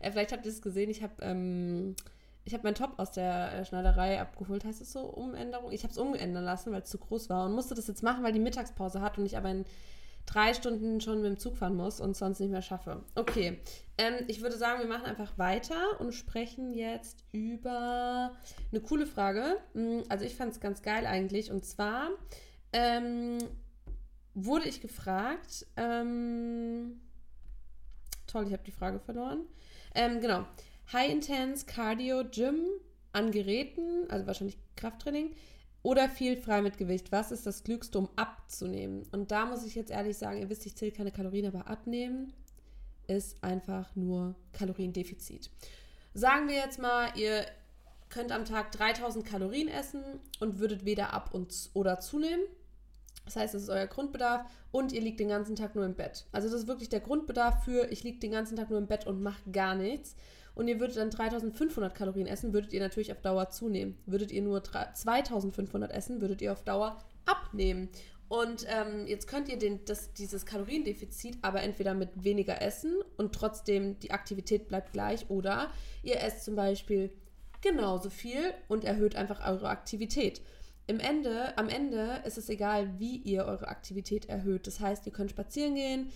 Speaker 1: Äh, vielleicht habt ihr es gesehen. Ich habe ähm, hab meinen Top aus der äh, Schneiderei abgeholt. Heißt es so? Umänderung? Ich habe es umändern lassen, weil es zu groß war und musste das jetzt machen, weil die Mittagspause hat und ich aber in drei Stunden schon mit dem Zug fahren muss und sonst nicht mehr schaffe. Okay, ähm, ich würde sagen, wir machen einfach weiter und sprechen jetzt über eine coole Frage. Mm, also ich fand es ganz geil eigentlich und zwar ähm, wurde ich gefragt, ähm, toll, ich habe die Frage verloren. Ähm, genau, High Intense Cardio Gym an Geräten, also wahrscheinlich Krafttraining, oder viel frei mit Gewicht. Was ist das Klügste, um abzunehmen? Und da muss ich jetzt ehrlich sagen, ihr wisst, ich zähle keine Kalorien, aber abnehmen ist einfach nur Kaloriendefizit. Sagen wir jetzt mal, ihr könnt am Tag 3000 Kalorien essen und würdet weder ab und oder zunehmen. Das heißt, es ist euer Grundbedarf und ihr liegt den ganzen Tag nur im Bett. Also das ist wirklich der Grundbedarf für, ich liege den ganzen Tag nur im Bett und mache gar nichts. Und ihr würdet dann 3500 Kalorien essen, würdet ihr natürlich auf Dauer zunehmen. Würdet ihr nur 2500 essen, würdet ihr auf Dauer abnehmen. Und ähm, jetzt könnt ihr den, das, dieses Kaloriendefizit aber entweder mit weniger essen und trotzdem die Aktivität bleibt gleich oder ihr esst zum Beispiel genauso viel und erhöht einfach eure Aktivität im Ende, am Ende ist es egal, wie ihr eure Aktivität erhöht. Das heißt, ihr könnt spazieren gehen,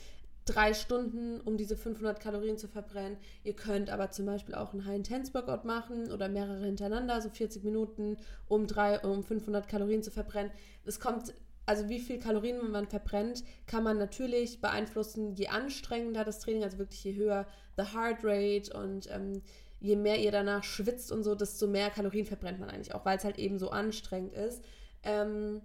Speaker 1: drei Stunden, um diese 500 Kalorien zu verbrennen. Ihr könnt aber zum Beispiel auch einen High-Intense-Workout machen oder mehrere hintereinander, so 40 Minuten, um, drei, um 500 Kalorien zu verbrennen. Es kommt, also wie viel Kalorien man verbrennt, kann man natürlich beeinflussen, je anstrengender das Training, also wirklich je höher the Heart Rate und ähm, je mehr ihr danach schwitzt und so, desto mehr Kalorien verbrennt man eigentlich auch, weil es halt eben so anstrengend ist. Ähm,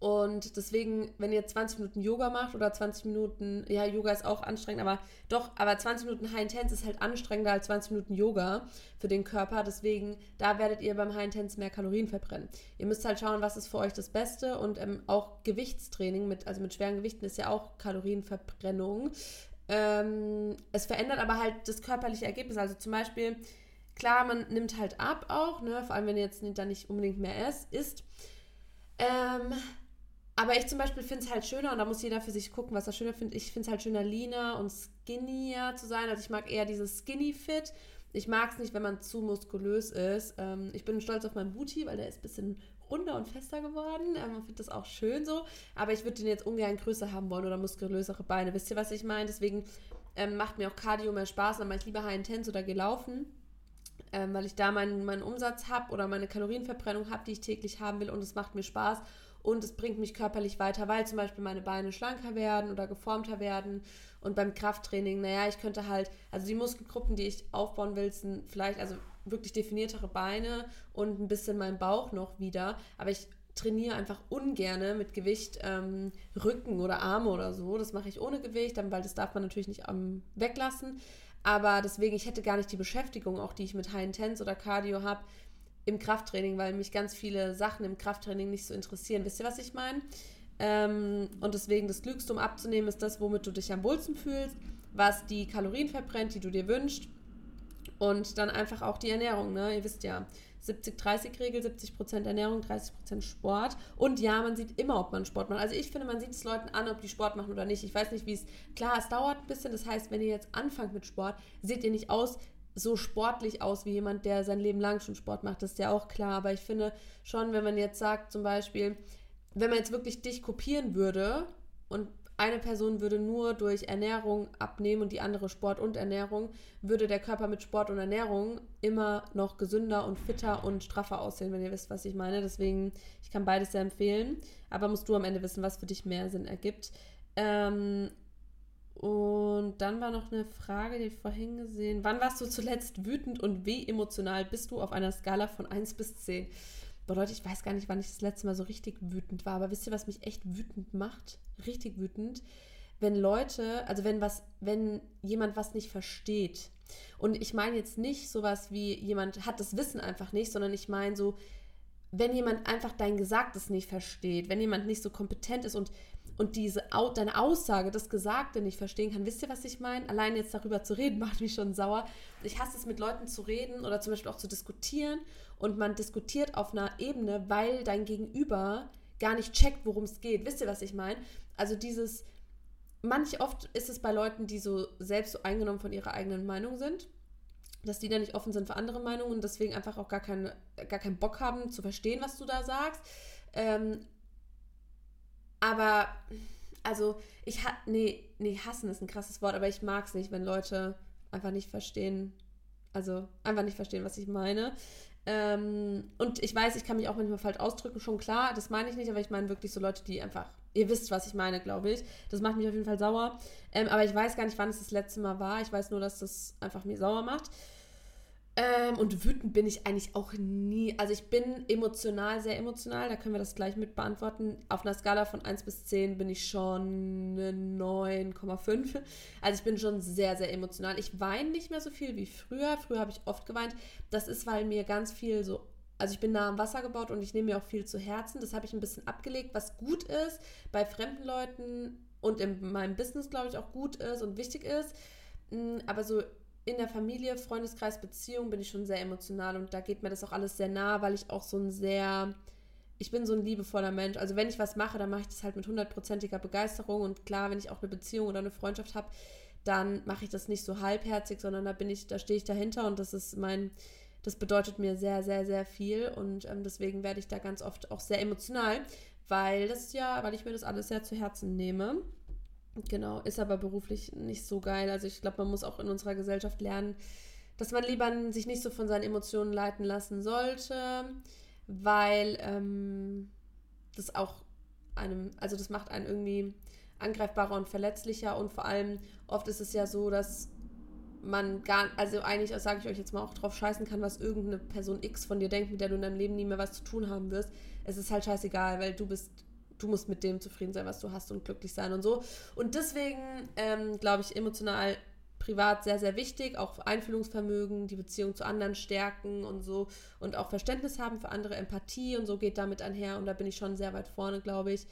Speaker 1: Und deswegen, wenn ihr 20 Minuten Yoga macht oder 20 Minuten, ja, Yoga ist auch anstrengend, aber doch, aber 20 Minuten High Intense ist halt anstrengender als 20 Minuten Yoga für den Körper. Deswegen, da werdet ihr beim High Intense mehr Kalorien verbrennen. Ihr müsst halt schauen, was ist für euch das Beste. Und ähm, auch Gewichtstraining, mit, also mit schweren Gewichten, ist ja auch Kalorienverbrennung. Ähm, es verändert aber halt das körperliche Ergebnis. Also zum Beispiel, klar, man nimmt halt ab auch, ne? vor allem wenn ihr jetzt dann nicht unbedingt mehr isst. Ähm, aber ich zum Beispiel finde es halt schöner, und da muss jeder für sich gucken, was er schöner findet. Ich finde es halt schöner, leaner und skinnier zu sein. Also ich mag eher dieses Skinny-Fit. Ich mag es nicht, wenn man zu muskulös ist. Ähm, ich bin stolz auf meinen Booty, weil der ist ein bisschen runder und fester geworden. Ähm, man findet das auch schön so. Aber ich würde den jetzt ungern größer haben wollen oder muskulösere Beine. Wisst ihr, was ich meine? Deswegen ähm, macht mir auch Cardio mehr Spaß. Dann mache ich lieber High Intense oder gelaufen. Ähm, weil ich da meinen, meinen Umsatz habe oder meine Kalorienverbrennung habe, die ich täglich haben will und es macht mir Spaß und es bringt mich körperlich weiter, weil zum Beispiel meine Beine schlanker werden oder geformter werden. Und beim Krafttraining, naja, ich könnte halt, also die Muskelgruppen, die ich aufbauen will, sind vielleicht, also wirklich definiertere Beine und ein bisschen mein Bauch noch wieder. Aber ich trainiere einfach ungerne mit Gewicht ähm, Rücken oder Arme oder so. Das mache ich ohne Gewicht, weil das darf man natürlich nicht ähm, weglassen. Aber deswegen, ich hätte gar nicht die Beschäftigung, auch die ich mit High Intense oder Cardio habe, im Krafttraining, weil mich ganz viele Sachen im Krafttraining nicht so interessieren. Wisst ihr, was ich meine? Ähm, und deswegen das Klügste, um abzunehmen, ist das, womit du dich am wohlsten fühlst, was die Kalorien verbrennt, die du dir wünschst. Und dann einfach auch die Ernährung, ne? Ihr wisst ja, 70-30-Regel, 70% Ernährung, 30% Sport. Und ja, man sieht immer, ob man Sport macht. Also ich finde, man sieht es Leuten an, ob die Sport machen oder nicht. Ich weiß nicht, wie es. Klar, es dauert ein bisschen. Das heißt, wenn ihr jetzt anfangt mit Sport, seht ihr nicht aus so sportlich aus wie jemand, der sein Leben lang schon Sport macht. Das ist ja auch klar. Aber ich finde schon, wenn man jetzt sagt, zum Beispiel, wenn man jetzt wirklich dich kopieren würde und eine Person würde nur durch Ernährung abnehmen und die andere Sport und Ernährung, würde der Körper mit Sport und Ernährung immer noch gesünder und fitter und straffer aussehen, wenn ihr wisst, was ich meine. Deswegen, ich kann beides sehr empfehlen. Aber musst du am Ende wissen, was für dich mehr Sinn ergibt. Ähm, und dann war noch eine Frage, die ich vorhin gesehen. Wann warst du zuletzt wütend und wie emotional bist du auf einer Skala von 1 bis 10? Boah, Leute, ich weiß gar nicht, wann ich das letzte Mal so richtig wütend war, aber wisst ihr, was mich echt wütend macht? Richtig wütend. Wenn Leute, also wenn was, wenn jemand was nicht versteht. Und ich meine jetzt nicht sowas wie jemand hat das Wissen einfach nicht, sondern ich meine so, wenn jemand einfach dein Gesagtes nicht versteht, wenn jemand nicht so kompetent ist und und diese deine Aussage, das Gesagte nicht verstehen kann. Wisst ihr, was ich meine? Allein jetzt darüber zu reden, (laughs) macht mich schon sauer. Ich hasse es, mit Leuten zu reden oder zum Beispiel auch zu diskutieren. Und man diskutiert auf einer Ebene, weil dein Gegenüber gar nicht checkt, worum es geht. Wisst ihr, was ich meine? Also dieses, manch oft ist es bei Leuten, die so selbst so eingenommen von ihrer eigenen Meinung sind, dass die dann nicht offen sind für andere Meinungen und deswegen einfach auch gar, keine, gar keinen Bock haben zu verstehen, was du da sagst. Ähm, aber, also, ich ha nee, nee, hassen ist ein krasses Wort, aber ich mag es nicht, wenn Leute einfach nicht verstehen, also einfach nicht verstehen, was ich meine. Ähm, und ich weiß, ich kann mich auch manchmal falsch ausdrücken, schon klar, das meine ich nicht, aber ich meine wirklich so Leute, die einfach, ihr wisst, was ich meine, glaube ich. Das macht mich auf jeden Fall sauer. Ähm, aber ich weiß gar nicht, wann es das letzte Mal war. Ich weiß nur, dass das einfach mir sauer macht. Ähm, und wütend bin ich eigentlich auch nie. Also ich bin emotional, sehr emotional, da können wir das gleich mit beantworten. Auf einer Skala von 1 bis 10 bin ich schon eine 9,5. Also ich bin schon sehr, sehr emotional. Ich weine nicht mehr so viel wie früher. Früher habe ich oft geweint. Das ist, weil mir ganz viel so also ich bin nah am Wasser gebaut und ich nehme mir auch viel zu Herzen. Das habe ich ein bisschen abgelegt, was gut ist bei fremden Leuten und in meinem Business, glaube ich, auch gut ist und wichtig ist. Mm, aber so in der Familie, Freundeskreis, Beziehung bin ich schon sehr emotional und da geht mir das auch alles sehr nah, weil ich auch so ein sehr, ich bin so ein liebevoller Mensch. Also wenn ich was mache, dann mache ich das halt mit hundertprozentiger Begeisterung und klar, wenn ich auch eine Beziehung oder eine Freundschaft habe, dann mache ich das nicht so halbherzig, sondern da bin ich, da stehe ich dahinter und das ist mein, das bedeutet mir sehr, sehr, sehr viel und ähm, deswegen werde ich da ganz oft auch sehr emotional, weil das ja, weil ich mir das alles sehr zu Herzen nehme. Genau, ist aber beruflich nicht so geil. Also ich glaube, man muss auch in unserer Gesellschaft lernen, dass man lieber sich nicht so von seinen Emotionen leiten lassen sollte, weil ähm, das auch einem, also das macht einen irgendwie angreifbarer und verletzlicher und vor allem oft ist es ja so, dass man gar, also eigentlich, sage ich euch jetzt mal, auch drauf scheißen kann, was irgendeine Person X von dir denkt, mit der du in deinem Leben nie mehr was zu tun haben wirst. Es ist halt scheißegal, weil du bist du musst mit dem zufrieden sein, was du hast und glücklich sein und so. Und deswegen ähm, glaube ich, emotional privat sehr, sehr wichtig, auch Einfühlungsvermögen, die Beziehung zu anderen stärken und so und auch Verständnis haben für andere, Empathie und so geht damit einher und da bin ich schon sehr weit vorne, glaube ich.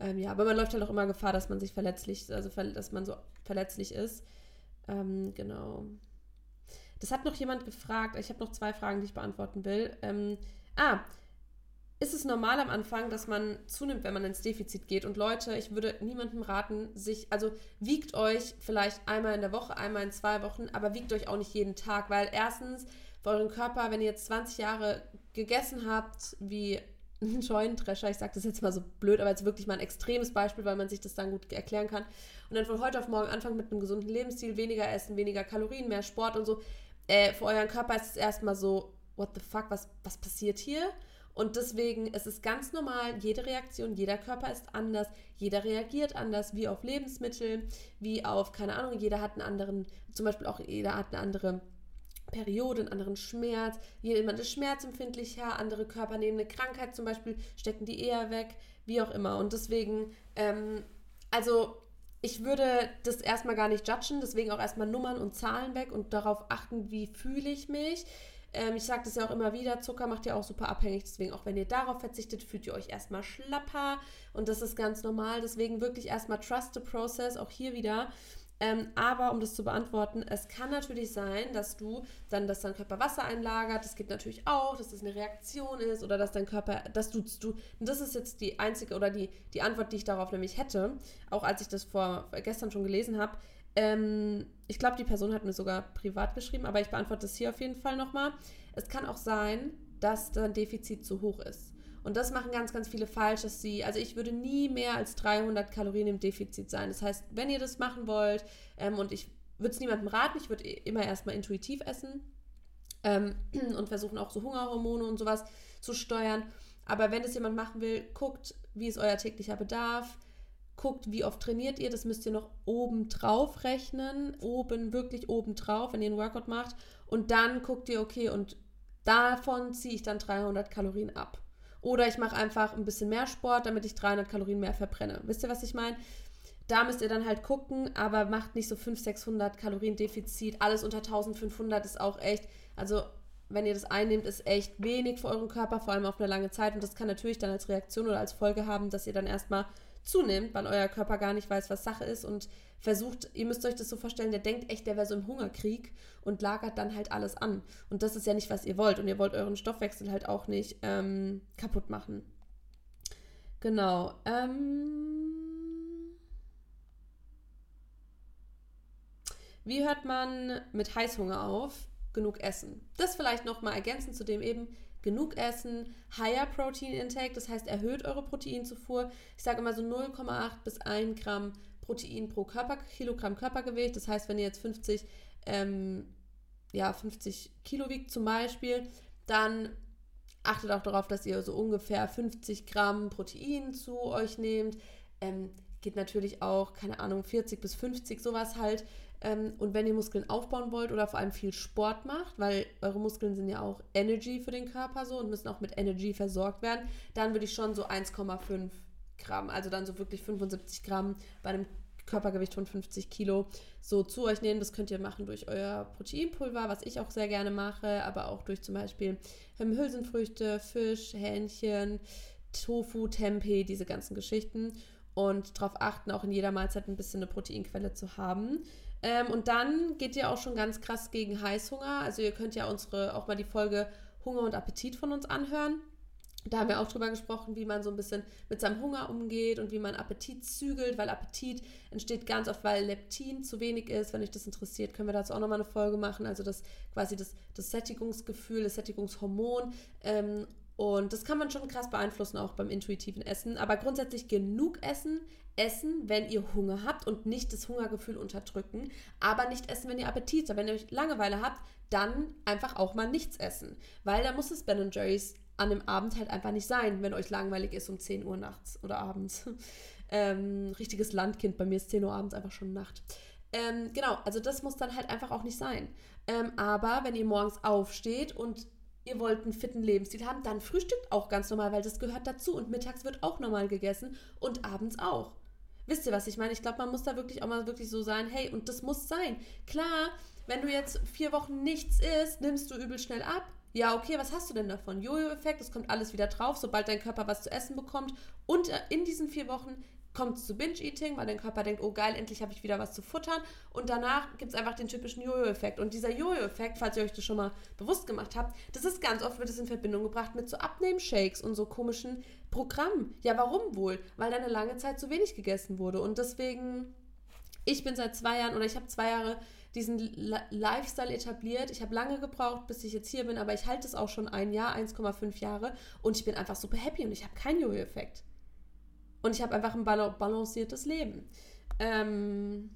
Speaker 1: Ähm, ja, aber man läuft halt auch immer Gefahr, dass man sich verletzlich, also dass man so verletzlich ist. Ähm, genau. Das hat noch jemand gefragt. Ich habe noch zwei Fragen, die ich beantworten will. Ähm, ah, ist es normal am Anfang, dass man zunimmt, wenn man ins Defizit geht? Und Leute, ich würde niemandem raten, sich, also wiegt euch vielleicht einmal in der Woche, einmal in zwei Wochen, aber wiegt euch auch nicht jeden Tag, weil erstens für euren Körper, wenn ihr jetzt 20 Jahre gegessen habt, wie ein Scheunendrescher, ich sage das jetzt mal so blöd, aber jetzt wirklich mal ein extremes Beispiel, weil man sich das dann gut erklären kann. Und dann von heute auf morgen anfangen mit einem gesunden Lebensstil, weniger essen, weniger Kalorien, mehr Sport und so. Äh, für euren Körper ist es erstmal so, what the fuck, was, was passiert hier? Und deswegen ist es ganz normal, jede Reaktion, jeder Körper ist anders, jeder reagiert anders, wie auf Lebensmittel, wie auf, keine Ahnung, jeder hat einen anderen, zum Beispiel auch jeder hat eine andere Periode, einen anderen Schmerz, jemand ist schmerzempfindlicher, andere Körper nehmen eine Krankheit zum Beispiel, stecken die eher weg, wie auch immer. Und deswegen, ähm, also ich würde das erstmal gar nicht judgen, deswegen auch erstmal Nummern und Zahlen weg und darauf achten, wie fühle ich mich ähm, ich sage das ja auch immer wieder, Zucker macht ja auch super abhängig. Deswegen, auch wenn ihr darauf verzichtet, fühlt ihr euch erstmal schlapper. Und das ist ganz normal. Deswegen wirklich erstmal trust the process, auch hier wieder. Ähm, aber um das zu beantworten, es kann natürlich sein, dass du dann, dass dein Körper Wasser einlagert. Das geht natürlich auch, dass das eine Reaktion ist oder dass dein Körper, das tust du. Und das ist jetzt die einzige oder die, die Antwort, die ich darauf nämlich hätte, auch als ich das vor gestern schon gelesen habe. Ähm, ich glaube, die Person hat mir sogar privat geschrieben, aber ich beantworte es hier auf jeden Fall nochmal. Es kann auch sein, dass dein Defizit zu hoch ist. Und das machen ganz, ganz viele falsch, dass sie, also ich würde nie mehr als 300 Kalorien im Defizit sein. Das heißt, wenn ihr das machen wollt, ähm, und ich würde es niemandem raten, ich würde immer erstmal intuitiv essen ähm, (clears throat) und versuchen auch so Hungerhormone und sowas zu steuern. Aber wenn es jemand machen will, guckt, wie ist euer täglicher Bedarf, guckt, wie oft trainiert ihr, das müsst ihr noch oben drauf rechnen, oben, wirklich oben drauf, wenn ihr einen Workout macht. Und dann guckt ihr, okay, und davon ziehe ich dann 300 Kalorien ab. Oder ich mache einfach ein bisschen mehr Sport, damit ich 300 Kalorien mehr verbrenne. Wisst ihr, was ich meine? Da müsst ihr dann halt gucken, aber macht nicht so 500, 600 Kalorien Defizit. Alles unter 1500 ist auch echt, also wenn ihr das einnehmt, ist echt wenig für euren Körper, vor allem auf eine lange Zeit. Und das kann natürlich dann als Reaktion oder als Folge haben, dass ihr dann erstmal zunimmt, weil euer Körper gar nicht weiß, was Sache ist und versucht, ihr müsst euch das so vorstellen, der denkt echt, der wäre so im Hungerkrieg und lagert dann halt alles an. Und das ist ja nicht, was ihr wollt. Und ihr wollt euren Stoffwechsel halt auch nicht ähm, kaputt machen. Genau. Ähm Wie hört man mit Heißhunger auf? Genug essen. Das vielleicht nochmal ergänzend zu dem eben, genug essen, higher Protein Intake, das heißt erhöht eure Proteinzufuhr. Ich sage immer so 0,8 bis 1 Gramm Protein pro Körper, Kilogramm Körpergewicht. Das heißt, wenn ihr jetzt 50, ähm, ja, 50 Kilo wiegt zum Beispiel, dann achtet auch darauf, dass ihr so ungefähr 50 Gramm Protein zu euch nehmt. Ähm, geht natürlich auch, keine Ahnung, 40 bis 50, sowas halt. Ähm, und wenn ihr Muskeln aufbauen wollt oder vor allem viel Sport macht, weil eure Muskeln sind ja auch Energy für den Körper so und müssen auch mit Energy versorgt werden, dann würde ich schon so 1,5 Gramm, also dann so wirklich 75 Gramm bei einem Körpergewicht von 50 Kilo so zu euch nehmen. Das könnt ihr machen durch euer Proteinpulver, was ich auch sehr gerne mache, aber auch durch zum Beispiel ähm, Hülsenfrüchte, Fisch, Hähnchen, Tofu, Tempeh, diese ganzen Geschichten. Und darauf achten, auch in jeder Mahlzeit ein bisschen eine Proteinquelle zu haben. Ähm, und dann geht ihr auch schon ganz krass gegen Heißhunger. Also ihr könnt ja unsere auch mal die Folge Hunger und Appetit von uns anhören. Da haben wir auch drüber gesprochen, wie man so ein bisschen mit seinem Hunger umgeht und wie man Appetit zügelt, weil Appetit entsteht ganz oft, weil Leptin zu wenig ist. Wenn euch das interessiert, können wir dazu auch nochmal eine Folge machen. Also das quasi das, das Sättigungsgefühl, das Sättigungshormon. Ähm, und das kann man schon krass beeinflussen, auch beim intuitiven Essen. Aber grundsätzlich genug essen, essen, wenn ihr Hunger habt und nicht das Hungergefühl unterdrücken, aber nicht essen, wenn ihr Appetit habt. Wenn ihr Langeweile habt, dann einfach auch mal nichts essen. Weil da muss es Ben Jerry's an dem Abend halt einfach nicht sein, wenn euch langweilig ist um 10 Uhr nachts oder abends. (laughs) ähm, richtiges Landkind, bei mir ist 10 Uhr abends einfach schon Nacht. Ähm, genau, also das muss dann halt einfach auch nicht sein. Ähm, aber wenn ihr morgens aufsteht und ihr wollt einen fitten Lebensstil haben, dann frühstückt auch ganz normal, weil das gehört dazu. Und mittags wird auch normal gegessen und abends auch. Wisst ihr, was ich meine? Ich glaube, man muss da wirklich auch mal wirklich so sein, hey, und das muss sein. Klar, wenn du jetzt vier Wochen nichts isst, nimmst du übel schnell ab. Ja, okay, was hast du denn davon? Jojo-Effekt, es kommt alles wieder drauf, sobald dein Körper was zu essen bekommt. Und äh, in diesen vier Wochen kommt es zu Binge-Eating, weil dein Körper denkt, oh geil, endlich habe ich wieder was zu futtern. Und danach gibt es einfach den typischen Jojo-Effekt. Und dieser Jojo-Effekt, falls ihr euch das schon mal bewusst gemacht habt, das ist ganz oft, wird es in Verbindung gebracht mit so Abnehm-Shakes und so komischen Programmen. Ja, warum wohl? Weil da eine lange Zeit zu wenig gegessen wurde. Und deswegen, ich bin seit zwei Jahren oder ich habe zwei Jahre diesen Lifestyle etabliert. Ich habe lange gebraucht, bis ich jetzt hier bin, aber ich halte es auch schon ein Jahr, 1,5 Jahre und ich bin einfach super happy und ich habe keinen Jojo-Effekt. Und ich habe einfach ein balanciertes Leben. Ähm,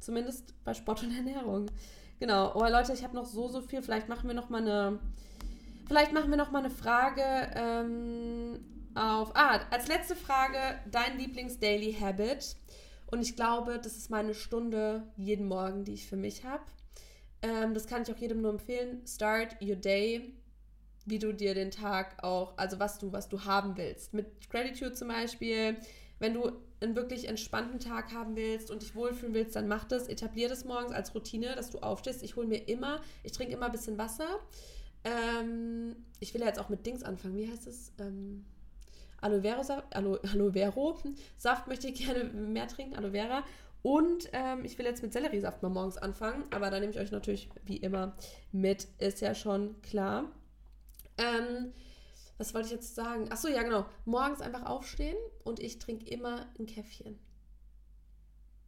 Speaker 1: zumindest bei Sport und (laughs) Ernährung. Genau. Oh Leute, ich habe noch so, so viel. Vielleicht machen wir noch mal eine. Vielleicht machen wir noch mal eine Frage ähm, auf. Ah, als letzte Frage dein Lieblings-Daily Habit. Und ich glaube, das ist meine Stunde jeden Morgen, die ich für mich habe. Ähm, das kann ich auch jedem nur empfehlen. Start your day wie du dir den Tag auch, also was du, was du haben willst. Mit Gratitude zum Beispiel, wenn du einen wirklich entspannten Tag haben willst und dich wohlfühlen willst, dann mach das, etablier das morgens als Routine, dass du aufstehst. Ich hole mir immer, ich trinke immer ein bisschen Wasser. Ähm, ich will ja jetzt auch mit Dings anfangen. Wie heißt es? Ähm, Aloe Vera Saft, Aloe, Aloe Vero Saft möchte ich gerne mehr trinken, Aloe Vera. Und ähm, ich will jetzt mit Selleriesaft mal morgens anfangen, aber da nehme ich euch natürlich wie immer mit, ist ja schon klar. Ähm, was wollte ich jetzt sagen? Achso, ja, genau. Morgens einfach aufstehen und ich trinke immer ein Käffchen.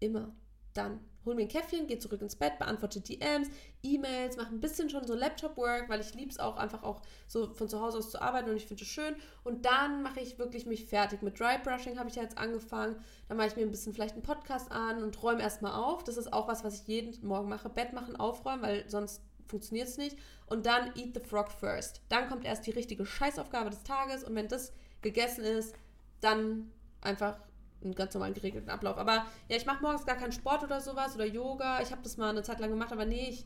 Speaker 1: Immer. Dann hol mir ein Käffchen, gehe zurück ins Bett, beantworte DMs, E-Mails, mache ein bisschen schon so Laptop-Work, weil ich liebe es auch einfach auch so von zu Hause aus zu arbeiten und ich finde es schön. Und dann mache ich wirklich mich fertig. Mit Dry Brushing habe ich ja jetzt angefangen. Dann mache ich mir ein bisschen vielleicht einen Podcast an und räume erstmal auf. Das ist auch was, was ich jeden Morgen mache. Bett machen, aufräumen, weil sonst funktioniert es nicht. Und dann eat the frog first. Dann kommt erst die richtige Scheißaufgabe des Tages und wenn das gegessen ist, dann einfach einen ganz normalen geregelten Ablauf. Aber ja, ich mache morgens gar keinen Sport oder sowas oder Yoga. Ich habe das mal eine Zeit lang gemacht, aber nee, ich,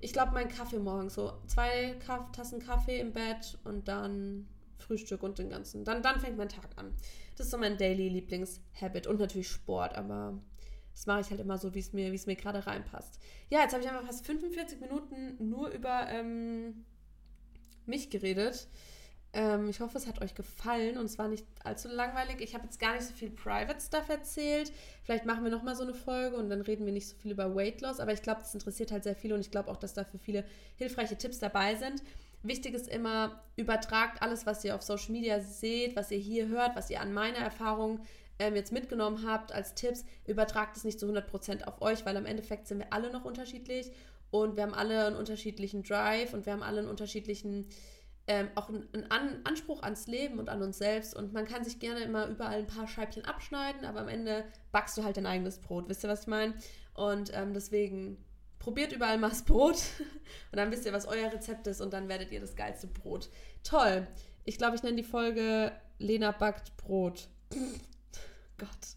Speaker 1: ich glaube, mein Kaffee morgens so zwei Tassen Kaffee im Bett und dann Frühstück und den ganzen. Dann, dann fängt mein Tag an. Das ist so mein Daily Lieblingshabit und natürlich Sport, aber das mache ich halt immer so, wie es mir, mir gerade reinpasst. Ja, jetzt habe ich einfach fast 45 Minuten nur über ähm, mich geredet. Ähm, ich hoffe, es hat euch gefallen und es war nicht allzu langweilig. Ich habe jetzt gar nicht so viel Private Stuff erzählt. Vielleicht machen wir nochmal so eine Folge und dann reden wir nicht so viel über Weight Loss. Aber ich glaube, das interessiert halt sehr viele und ich glaube auch, dass da für viele hilfreiche Tipps dabei sind. Wichtig ist immer, übertragt alles, was ihr auf Social Media seht, was ihr hier hört, was ihr an meiner Erfahrung ähm, jetzt mitgenommen habt als Tipps, übertragt es nicht zu 100% auf euch, weil im Endeffekt sind wir alle noch unterschiedlich und wir haben alle einen unterschiedlichen Drive und wir haben alle einen unterschiedlichen, ähm, auch einen An Anspruch ans Leben und an uns selbst und man kann sich gerne immer überall ein paar Scheibchen abschneiden, aber am Ende backst du halt dein eigenes Brot, wisst ihr, was ich meine? Und ähm, deswegen probiert überall mal das Brot (laughs) und dann wisst ihr, was euer Rezept ist und dann werdet ihr das geilste Brot. Toll. Ich glaube, ich nenne die Folge Lena backt Brot. Gott.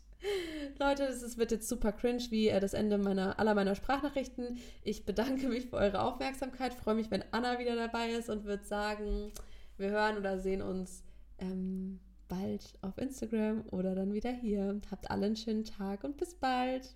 Speaker 1: Leute, das wird jetzt super cringe wie äh, das Ende meiner, aller meiner Sprachnachrichten. Ich bedanke mich für eure Aufmerksamkeit, freue mich, wenn Anna wieder dabei ist und würde sagen, wir hören oder sehen uns ähm, bald auf Instagram oder dann wieder hier. Habt alle einen schönen Tag und bis bald.